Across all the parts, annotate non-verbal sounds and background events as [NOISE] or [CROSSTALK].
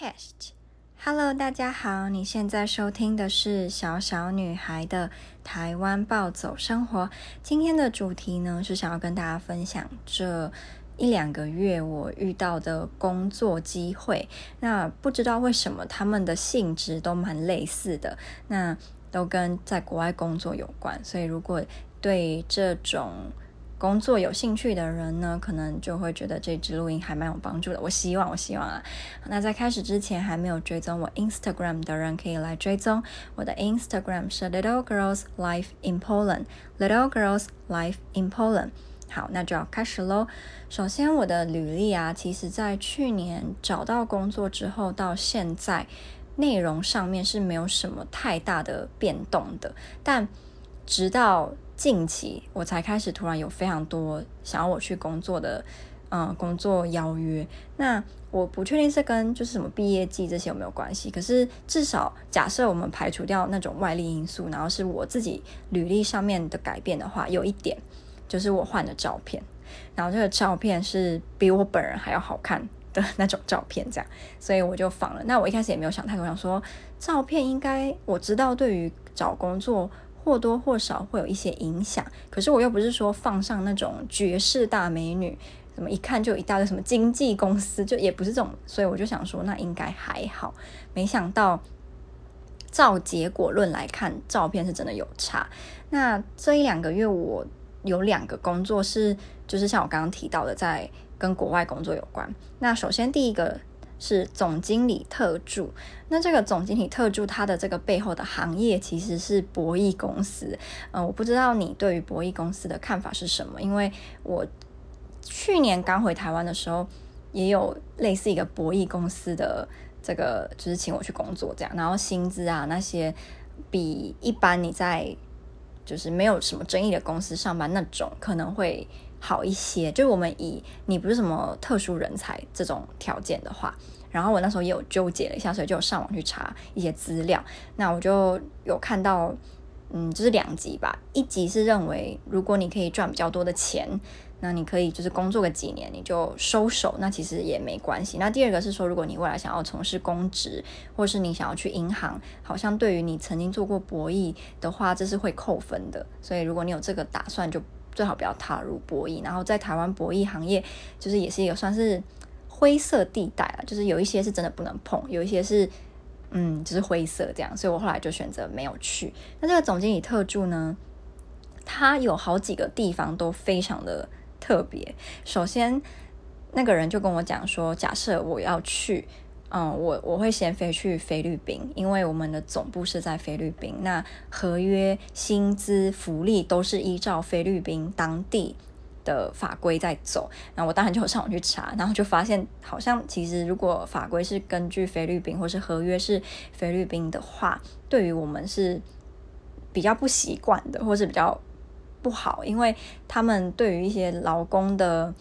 Cast，Hello，大家好，你现在收听的是小小女孩的台湾暴走生活。今天的主题呢，是想要跟大家分享这一两个月我遇到的工作机会。那不知道为什么他们的性质都蛮类似的，那都跟在国外工作有关。所以如果对这种工作有兴趣的人呢，可能就会觉得这支录音还蛮有帮助的。我希望，我希望啊。那在开始之前，还没有追踪我 Instagram 的人，可以来追踪我的 Instagram 是 Little Girls Life in Poland。Little Girls Life in Poland。好，那就要开始喽。首先，我的履历啊，其实在去年找到工作之后到现在，内容上面是没有什么太大的变动的，但直到近期我才开始突然有非常多想要我去工作的，嗯，工作邀约。那我不确定是跟就是什么毕业季这些有没有关系。可是至少假设我们排除掉那种外力因素，然后是我自己履历上面的改变的话，有一点就是我换了照片，然后这个照片是比我本人还要好看的 [LAUGHS] 那种照片，这样，所以我就放了。那我一开始也没有想太多，想说照片应该我知道对于找工作。或多或少会有一些影响，可是我又不是说放上那种绝世大美女，怎么一看就一大堆什么经纪公司，就也不是这种，所以我就想说那应该还好。没想到照结果论来看，照片是真的有差。那这一两个月我有两个工作是，就是像我刚刚提到的，在跟国外工作有关。那首先第一个。是总经理特助，那这个总经理特助，他的这个背后的行业其实是博弈公司。嗯，我不知道你对于博弈公司的看法是什么？因为我去年刚回台湾的时候，也有类似一个博弈公司的这个，就是请我去工作这样，然后薪资啊那些比一般你在就是没有什么争议的公司上班那种可能会。好一些，就是我们以你不是什么特殊人才这种条件的话，然后我那时候也有纠结了一下，所以就有上网去查一些资料。那我就有看到，嗯，就是两级吧。一级是认为，如果你可以赚比较多的钱，那你可以就是工作个几年你就收手，那其实也没关系。那第二个是说，如果你未来想要从事公职，或是你想要去银行，好像对于你曾经做过博弈的话，这是会扣分的。所以如果你有这个打算，就。最好不要踏入博弈，然后在台湾博弈行业，就是也是一个算是灰色地带了，就是有一些是真的不能碰，有一些是嗯，就是灰色这样，所以我后来就选择没有去。那这个总经理特助呢，他有好几个地方都非常的特别。首先，那个人就跟我讲说，假设我要去。嗯，我我会先飞去菲律宾，因为我们的总部是在菲律宾。那合约、薪资、福利都是依照菲律宾当地的法规在走。那我当然就 [LAUGHS] 上网去查，然后就发现，好像其实如果法规是根据菲律宾，或是合约是菲律宾的话，对于我们是比较不习惯的，或是比较不好，因为他们对于一些劳工的。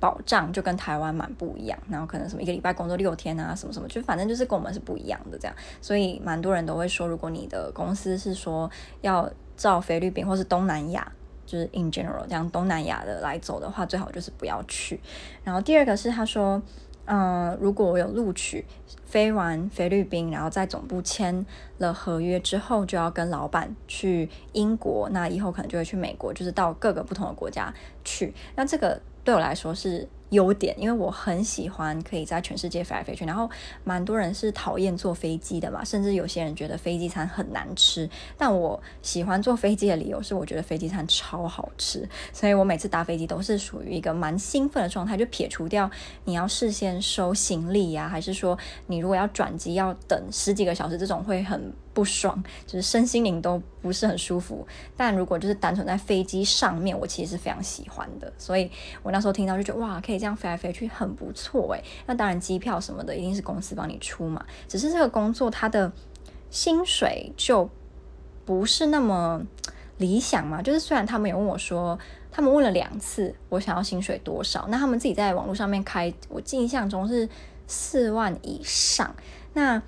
保障就跟台湾蛮不一样，然后可能什么一个礼拜工作六天啊，什么什么，就反正就是跟我们是不一样的这样，所以蛮多人都会说，如果你的公司是说要照菲律宾或是东南亚，就是 in general 这样东南亚的来走的话，最好就是不要去。然后第二个是他说，嗯、如果我有录取，飞完菲律宾，然后在总部签了合约之后，就要跟老板去英国，那以后可能就会去美国，就是到各个不同的国家去。那这个。对我来说是优点，因为我很喜欢可以在全世界飞来飞去。然后蛮多人是讨厌坐飞机的嘛，甚至有些人觉得飞机餐很难吃。但我喜欢坐飞机的理由是，我觉得飞机餐超好吃。所以我每次搭飞机都是属于一个蛮兴奋的状态，就撇除掉你要事先收行李呀、还是说你如果要转机要等十几个小时，这种会很。不爽，就是身心灵都不是很舒服。但如果就是单纯在飞机上面，我其实是非常喜欢的。所以我那时候听到就觉得哇，可以这样飞来飞去，很不错诶。那当然机票什么的一定是公司帮你出嘛。只是这个工作它的薪水就不是那么理想嘛。就是虽然他们有问我说，他们问了两次我想要薪水多少，那他们自己在网络上面开，我印象中是四万以上。那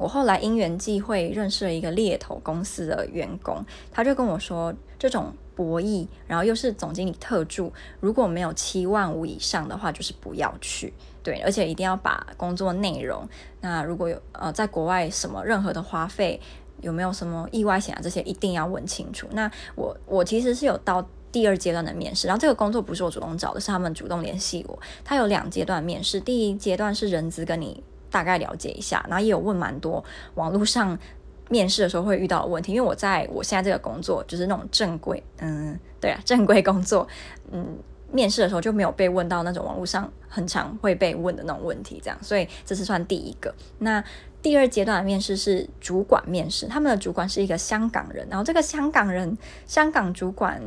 我后来因缘际会认识了一个猎头公司的员工，他就跟我说，这种博弈，然后又是总经理特助，如果没有七万五以上的话，就是不要去。对，而且一定要把工作内容，那如果有呃在国外什么任何的花费，有没有什么意外险啊这些一定要问清楚。那我我其实是有到第二阶段的面试，然后这个工作不是我主动找的，是他们主动联系我。他有两阶段面试，第一阶段是人资跟你大概了解一下，然后也有问蛮多网络上面试的时候会遇到的问题，因为我在我现在这个工作就是那种正规，嗯，对啊，正规工作，嗯。面试的时候就没有被问到那种网络上很常会被问的那种问题，这样，所以这是算第一个。那第二阶段的面试是主管面试，他们的主管是一个香港人，然后这个香港人，香港主管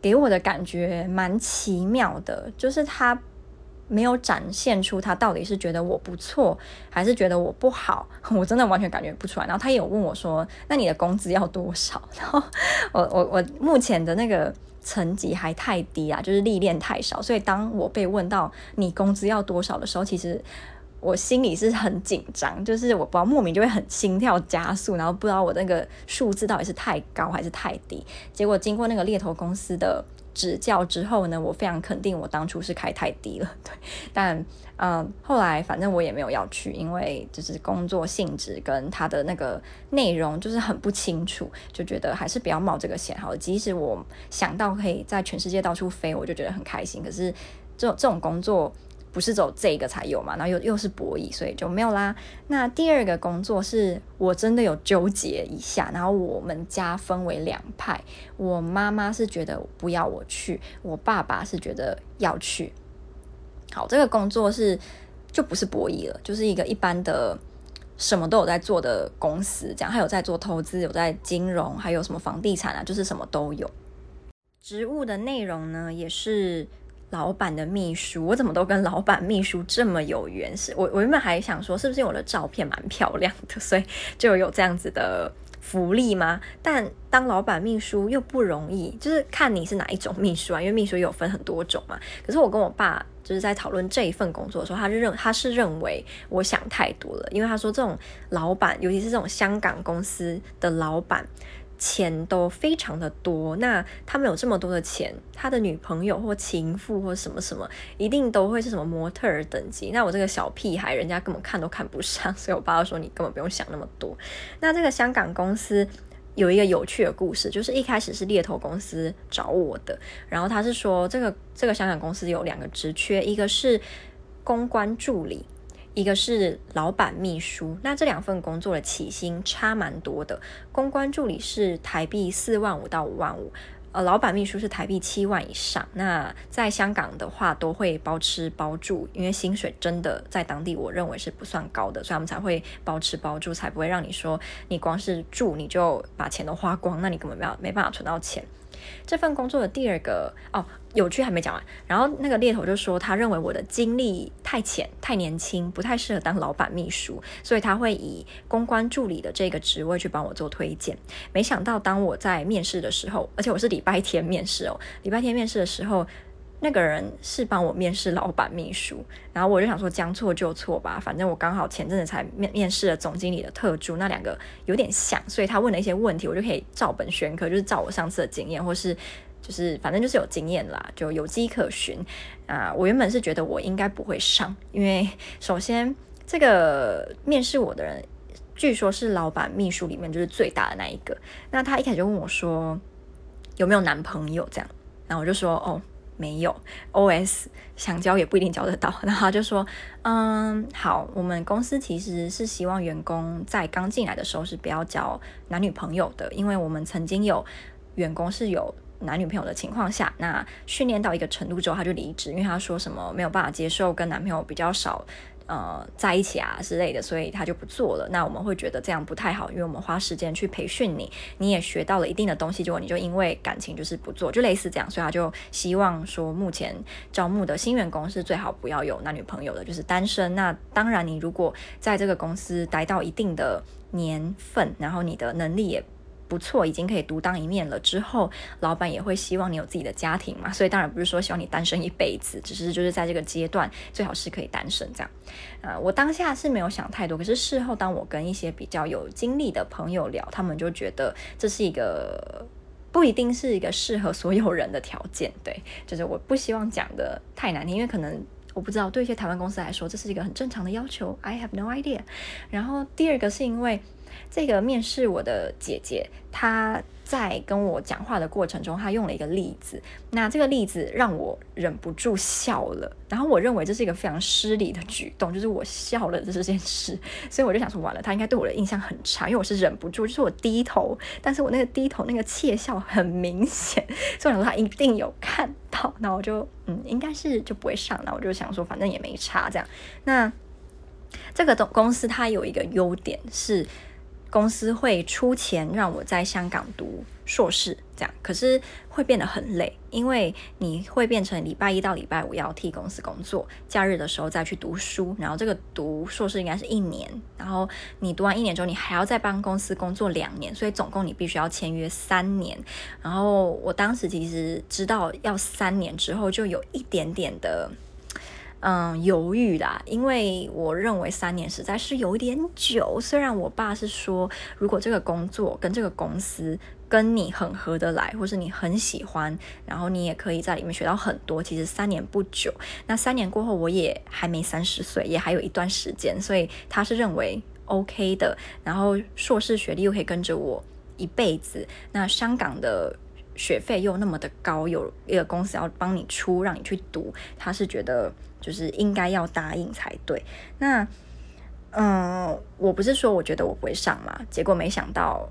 给我的感觉蛮奇妙的，就是他没有展现出他到底是觉得我不错，还是觉得我不好，[LAUGHS] 我真的完全感觉不出来。然后他也有问我说：“那你的工资要多少？” [LAUGHS] 然后我我我目前的那个。层级还太低啊，就是历练太少，所以当我被问到你工资要多少的时候，其实我心里是很紧张，[LAUGHS] 就是我不知道莫名就会很心跳加速，然后不知道我那个数字到底是太高还是太低。结果经过那个猎头公司的指教之后呢，我非常肯定我当初是开太低了，[LAUGHS] 对，但。嗯，后来反正我也没有要去，因为就是工作性质跟他的那个内容就是很不清楚，就觉得还是不要冒这个险好。即使我想到可以在全世界到处飞，我就觉得很开心。可是这种这种工作不是走这个才有嘛，然后又又是博弈，所以就没有啦。那第二个工作是我真的有纠结一下，然后我们家分为两派，我妈妈是觉得不要我去，我爸爸是觉得要去。好，这个工作是就不是博弈了，就是一个一般的什么都有在做的公司，这样还有在做投资，有在金融，还有什么房地产啊，就是什么都有。职务的内容呢，也是老板的秘书。我怎么都跟老板秘书这么有缘？是我我原本还想说，是不是我的照片蛮漂亮的，所以就有这样子的。福利吗？但当老板秘书又不容易，就是看你是哪一种秘书啊，因为秘书有分很多种嘛。可是我跟我爸就是在讨论这一份工作的时候，他就认他是认为我想太多了，因为他说这种老板，尤其是这种香港公司的老板。钱都非常的多，那他们有这么多的钱，他的女朋友或情妇或什么什么，一定都会是什么模特儿等级。那我这个小屁孩，人家根本看都看不上，所以我爸说你根本不用想那么多。那这个香港公司有一个有趣的故事，就是一开始是猎头公司找我的，然后他是说这个这个香港公司有两个职缺，一个是公关助理。一个是老板秘书，那这两份工作的起薪差蛮多的。公关助理是台币四万五到五万五，呃，老板秘书是台币七万以上。那在香港的话，都会包吃包住，因为薪水真的在当地，我认为是不算高的，所以他们才会包吃包住，才不会让你说你光是住你就把钱都花光，那你根本没有没办法存到钱。这份工作的第二个哦，有趣还没讲完。然后那个猎头就说，他认为我的经历太浅、太年轻，不太适合当老板秘书，所以他会以公关助理的这个职位去帮我做推荐。没想到当我在面试的时候，而且我是礼拜天面试哦，礼拜天面试的时候。那个人是帮我面试老板秘书，然后我就想说将错就错吧，反正我刚好前阵子才面面试了总经理的特助，那两个有点像，所以他问了一些问题，我就可以照本宣科，就是照我上次的经验，或是就是反正就是有经验啦，就有迹可循啊。我原本是觉得我应该不会上，因为首先这个面试我的人，据说是老板秘书里面就是最大的那一个，那他一开始就问我说有没有男朋友这样，然后我就说哦。没有，OS 想交也不一定交得到。[LAUGHS] 然后他就说，嗯，好，我们公司其实是希望员工在刚进来的时候是不要交男女朋友的，因为我们曾经有员工是有男女朋友的情况下，那训练到一个程度之后他就离职，因为他说什么没有办法接受跟男朋友比较少。呃，在一起啊之类的，所以他就不做了。那我们会觉得这样不太好，因为我们花时间去培训你，你也学到了一定的东西，结果你就因为感情就是不做，就类似这样。所以他就希望说，目前招募的新员工是最好不要有男女朋友的，就是单身。那当然，你如果在这个公司待到一定的年份，然后你的能力也。不错，已经可以独当一面了。之后，老板也会希望你有自己的家庭嘛，所以当然不是说希望你单身一辈子，只是就是在这个阶段最好是可以单身这样。呃，我当下是没有想太多，可是事后当我跟一些比较有经历的朋友聊，他们就觉得这是一个不一定是一个适合所有人的条件。对，就是我不希望讲得太难听，因为可能我不知道，对一些台湾公司来说，这是一个很正常的要求。I have no idea。然后第二个是因为这个面试我的姐姐，她。在跟我讲话的过程中，她用了一个例子，那这个例子让我忍不住笑了。然后我认为这是一个非常失礼的举动，就是我笑了这件事，所以我就想说，完了，他应该对我的印象很差，因为我是忍不住，就是我低头，但是我那个低头那个窃笑很明显，所以我说他一定有看到。那我就嗯，应该是就不会上。那我就想说，反正也没差这样。那这个总公司它有一个优点是。公司会出钱让我在香港读硕士，这样可是会变得很累，因为你会变成礼拜一到礼拜五要替公司工作，假日的时候再去读书，然后这个读硕士应该是一年，然后你读完一年之后，你还要再帮公司工作两年，所以总共你必须要签约三年。然后我当时其实知道要三年之后，就有一点点的。嗯，犹豫啦，因为我认为三年实在是有点久。虽然我爸是说，如果这个工作跟这个公司跟你很合得来，或是你很喜欢，然后你也可以在里面学到很多，其实三年不久。那三年过后，我也还没三十岁，也还有一段时间，所以他是认为 OK 的。然后硕士学历又可以跟着我一辈子。那香港的学费又那么的高，有一个公司要帮你出，让你去读，他是觉得。就是应该要答应才对。那，嗯，我不是说我觉得我不会上嘛，结果没想到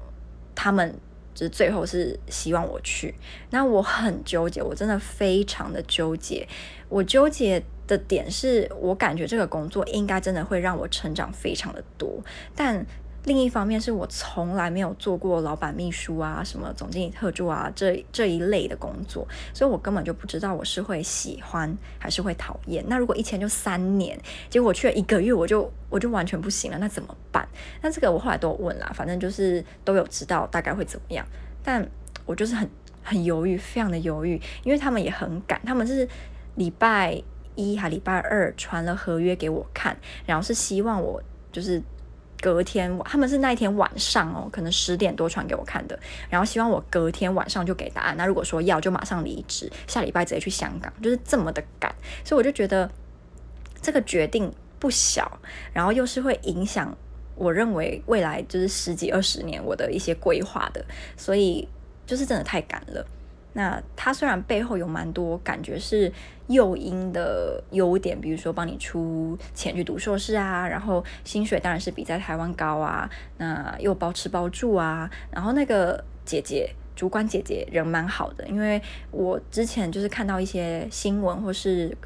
他们就是最后是希望我去。那我很纠结，我真的非常的纠结。我纠结的点是我感觉这个工作应该真的会让我成长非常的多，但。另一方面是我从来没有做过老板秘书啊，什么总经理特助啊，这这一类的工作，所以我根本就不知道我是会喜欢还是会讨厌。那如果一签就三年，结果去了一个月，我就我就完全不行了，那怎么办？那这个我后来都问啦，反正就是都有知道大概会怎么样，但我就是很很犹豫，非常的犹豫，因为他们也很赶，他们是礼拜一还礼拜二传了合约给我看，然后是希望我就是。隔天，他们是那一天晚上哦，可能十点多传给我看的，然后希望我隔天晚上就给答案。那如果说要，就马上离职，下礼拜直接去香港，就是这么的赶。所以我就觉得这个决定不小，然后又是会影响我认为未来就是十几二十年我的一些规划的，所以就是真的太赶了。那它虽然背后有蛮多感觉是诱因的优点，比如说帮你出钱去读硕士啊，然后薪水当然是比在台湾高啊，那又包吃包住啊，然后那个姐姐，主管姐姐人蛮好的，因为我之前就是看到一些新闻或是。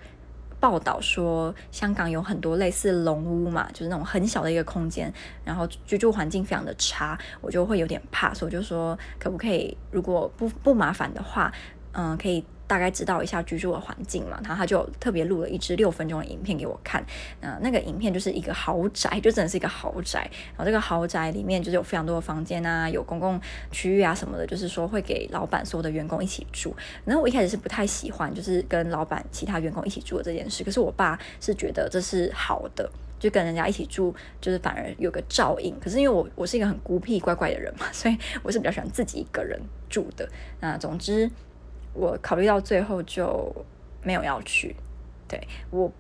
报道说，香港有很多类似龙屋嘛，就是那种很小的一个空间，然后居住环境非常的差，我就会有点怕，所以我就说，可不可以，如果不不麻烦的话，嗯，可以。大概知道一下居住的环境嘛，然后他就特别录了一支六分钟的影片给我看。那那个影片就是一个豪宅，就真的是一个豪宅。然后这个豪宅里面就是有非常多的房间啊，有公共区域啊什么的，就是说会给老板所有的员工一起住。然后我一开始是不太喜欢，就是跟老板其他员工一起住的这件事。可是我爸是觉得这是好的，就跟人家一起住，就是反而有个照应。可是因为我我是一个很孤僻怪怪的人嘛，所以我是比较喜欢自己一个人住的。那总之。我考虑到最后就没有要去，对，我，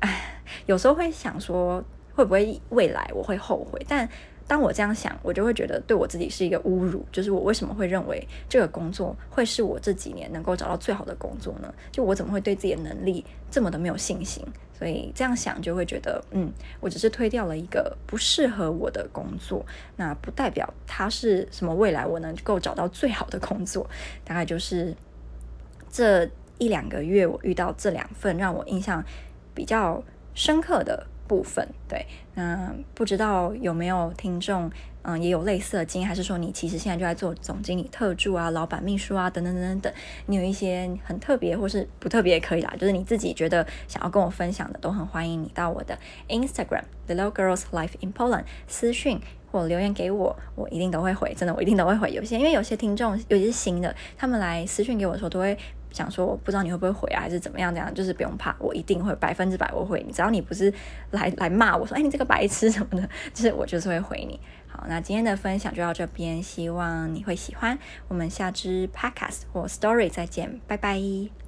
唉，有时候会想说会不会未来我会后悔，但当我这样想，我就会觉得对我自己是一个侮辱，就是我为什么会认为这个工作会是我这几年能够找到最好的工作呢？就我怎么会对自己的能力这么的没有信心？所以这样想就会觉得，嗯，我只是推掉了一个不适合我的工作，那不代表它是什么未来我能够找到最好的工作。大概就是这一两个月我遇到这两份让我印象比较深刻的部分。对，那不知道有没有听众？嗯，也有类似的经验，还是说你其实现在就在做总经理特助啊、老板秘书啊等等等等等，你有一些很特别或是不特别也可以啦，就是你自己觉得想要跟我分享的，都很欢迎你到我的 Instagram The Little Girls Life in Poland 私讯或留言给我，我一定都会回，真的我一定都会回。有些因为有些听众有些是新的，他们来私讯给我的时候都会。想说我不知道你会不会回啊，还是怎么样？这样就是不用怕，我一定会百分之百我会你。只要你不是来来骂我说，哎，你这个白痴什么的，[LAUGHS] 就是我就是会回你。好，那今天的分享就到这边，希望你会喜欢。我们下支 podcast 或 story 再见，拜拜。